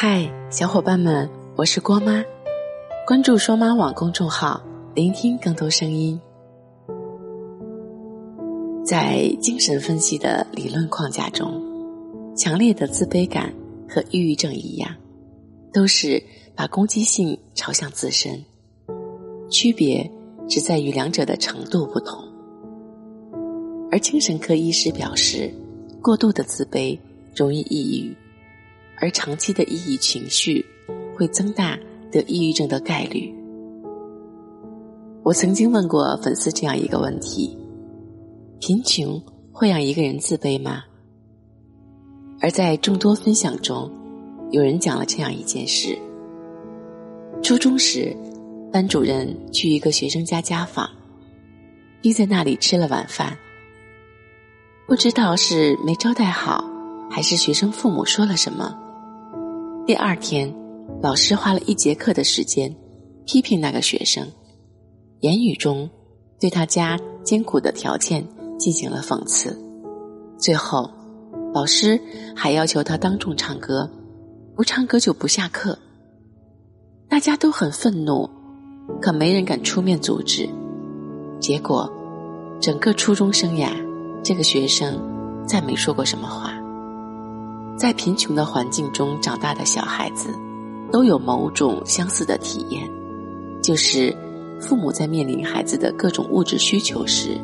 嗨，小伙伴们，我是郭妈，关注双妈网公众号，聆听更多声音。在精神分析的理论框架中，强烈的自卑感和抑郁症一样，都是把攻击性朝向自身，区别只在于两者的程度不同。而精神科医师表示，过度的自卑容易抑郁。而长期的抑郁情绪会增大得抑郁症的概率。我曾经问过粉丝这样一个问题：贫穷会让一个人自卑吗？而在众多分享中，有人讲了这样一件事：初中时，班主任去一个学生家家访，并在那里吃了晚饭。不知道是没招待好，还是学生父母说了什么。第二天，老师花了一节课的时间批评那个学生，言语中对他家艰苦的条件进行了讽刺。最后，老师还要求他当众唱歌，不唱歌就不下课。大家都很愤怒，可没人敢出面阻止。结果，整个初中生涯，这个学生再没说过什么话。在贫穷的环境中长大的小孩子，都有某种相似的体验，就是父母在面临孩子的各种物质需求时，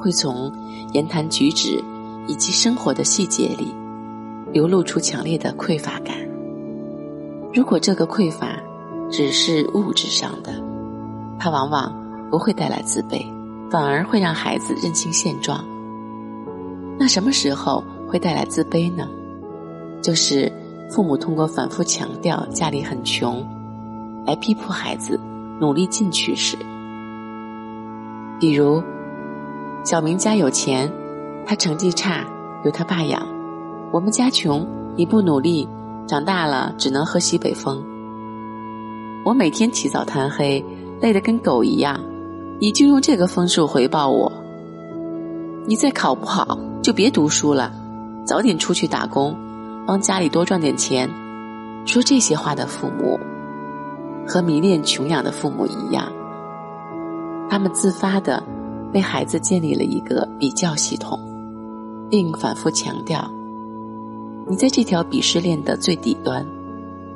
会从言谈举止以及生活的细节里，流露出强烈的匮乏感。如果这个匮乏只是物质上的，它往往不会带来自卑，反而会让孩子认清现状。那什么时候会带来自卑呢？就是父母通过反复强调家里很穷，来逼迫孩子努力进取时。比如，小明家有钱，他成绩差，由他爸养；我们家穷，你不努力，长大了只能喝西北风。我每天起早贪黑，累得跟狗一样，你就用这个分数回报我。你再考不好，就别读书了，早点出去打工。帮家里多赚点钱，说这些话的父母，和迷恋穷养的父母一样，他们自发的为孩子建立了一个比较系统，并反复强调：你在这条鄙视链的最底端，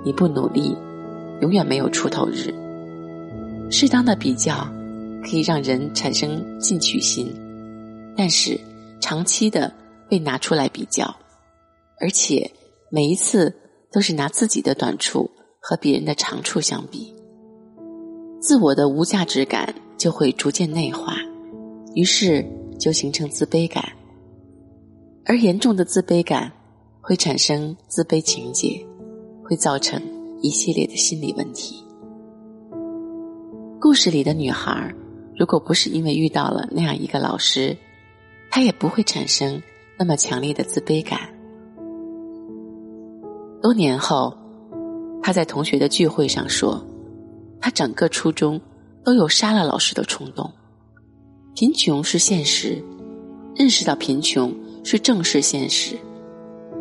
你不努力，永远没有出头日。适当的比较可以让人产生进取心，但是长期的被拿出来比较，而且。每一次都是拿自己的短处和别人的长处相比，自我的无价值感就会逐渐内化，于是就形成自卑感，而严重的自卑感会产生自卑情结，会造成一系列的心理问题。故事里的女孩，如果不是因为遇到了那样一个老师，她也不会产生那么强烈的自卑感。多年后，他在同学的聚会上说：“他整个初中都有杀了老师的冲动。贫穷是现实，认识到贫穷是正视现实。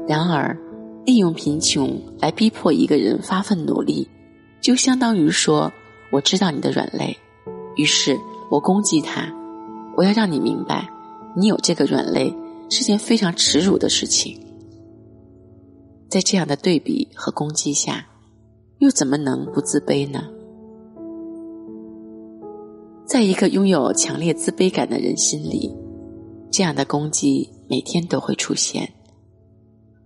然而，利用贫穷来逼迫一个人发奋努力，就相当于说我知道你的软肋，于是我攻击他。我要让你明白，你有这个软肋是件非常耻辱的事情。”在这样的对比和攻击下，又怎么能不自卑呢？在一个拥有强烈自卑感的人心里，这样的攻击每天都会出现。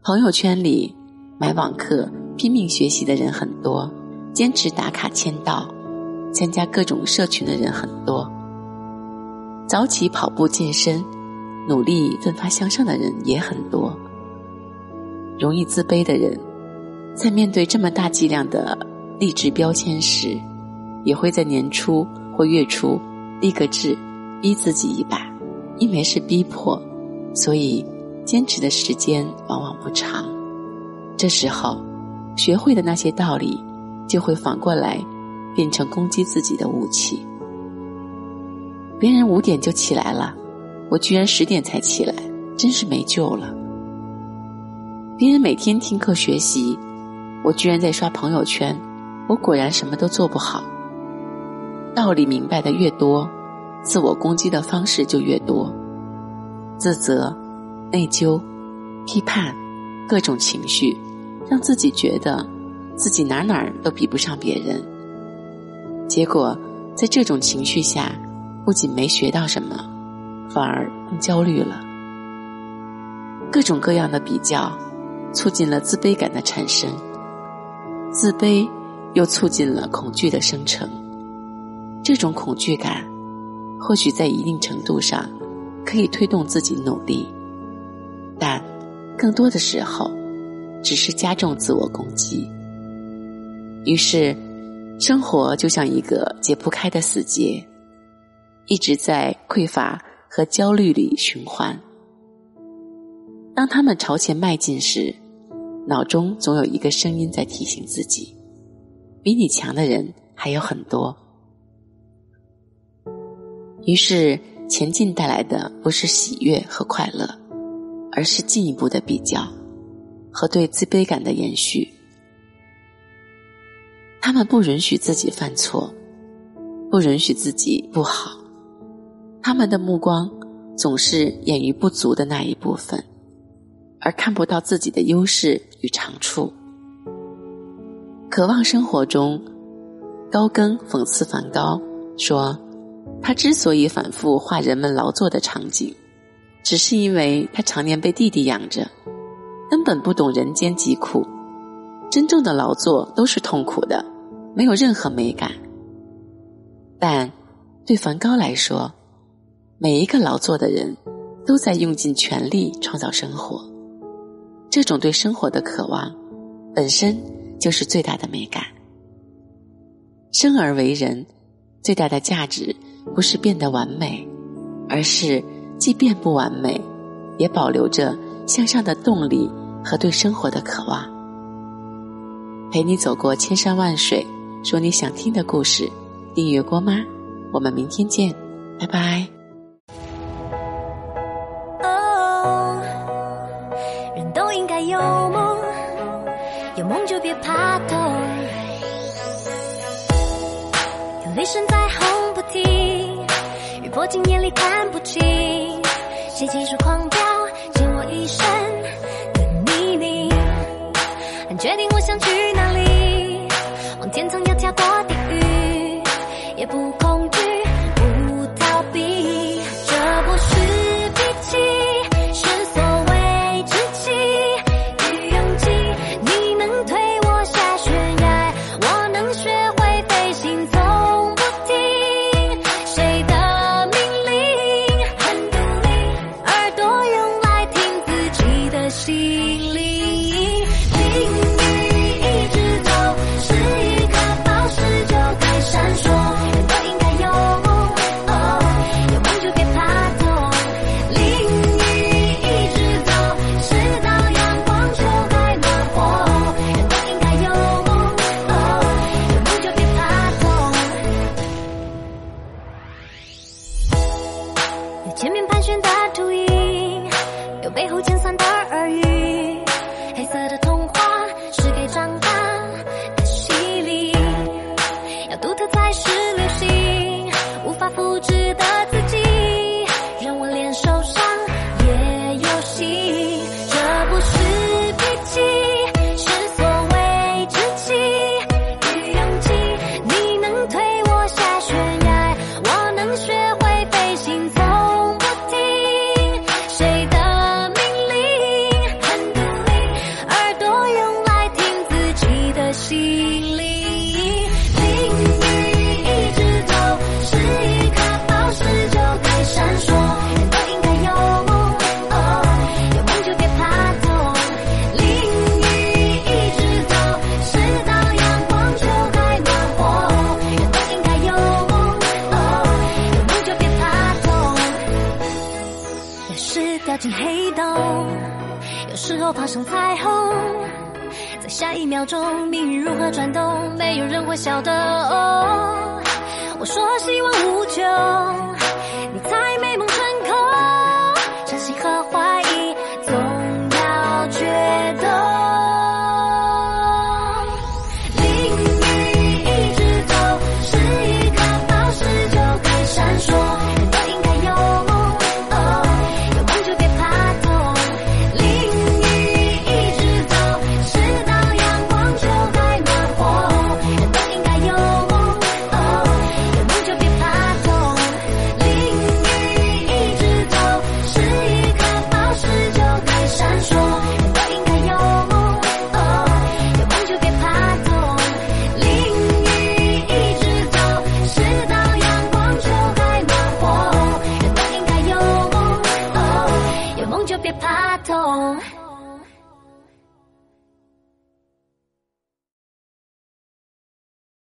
朋友圈里买网课、拼命学习的人很多，坚持打卡签到、参加各种社群的人很多，早起跑步健身、努力奋发向上的人也很多。容易自卑的人，在面对这么大剂量的励志标签时，也会在年初或月初立个志，逼自己一把。因为是逼迫，所以坚持的时间往往不长。这时候，学会的那些道理，就会反过来变成攻击自己的武器。别人五点就起来了，我居然十点才起来，真是没救了。别人每天听课学习，我居然在刷朋友圈，我果然什么都做不好。道理明白的越多，自我攻击的方式就越多，自责、内疚、批判，各种情绪，让自己觉得自己哪哪儿都比不上别人。结果在这种情绪下，不仅没学到什么，反而更焦虑了。各种各样的比较，促进了自卑感的产生。自卑又促进了恐惧的生成。这种恐惧感，或许在一定程度上可以推动自己努力，但更多的时候，只是加重自我攻击。于是，生活就像一个解不开的死结，一直在匮乏和焦虑里循环。当他们朝前迈进时，脑中总有一个声音在提醒自己：比你强的人还有很多。于是，前进带来的不是喜悦和快乐，而是进一步的比较和对自卑感的延续。他们不允许自己犯错，不允许自己不好。他们的目光总是眼于不足的那一部分。而看不到自己的优势与长处，渴望生活中，高更讽刺梵高说：“他之所以反复画人们劳作的场景，只是因为他常年被弟弟养着，根本不懂人间疾苦。真正的劳作都是痛苦的，没有任何美感。但对梵高来说，每一个劳作的人都在用尽全力创造生活。”这种对生活的渴望，本身就是最大的美感。生而为人，最大的价值不是变得完美，而是即便不完美，也保留着向上的动力和对生活的渴望。陪你走过千山万水，说你想听的故事。订阅郭妈，我们明天见，拜拜。有梦就别怕痛。有雷声在轰不停，雨泼进眼里看不清。谁急速狂飙，溅我一身的泥泞。很决定我想去哪里，往天堂要跳过地狱，也不上彩虹，在下一秒钟，命运如何转动，没有人会晓得。哦我说希望无穷。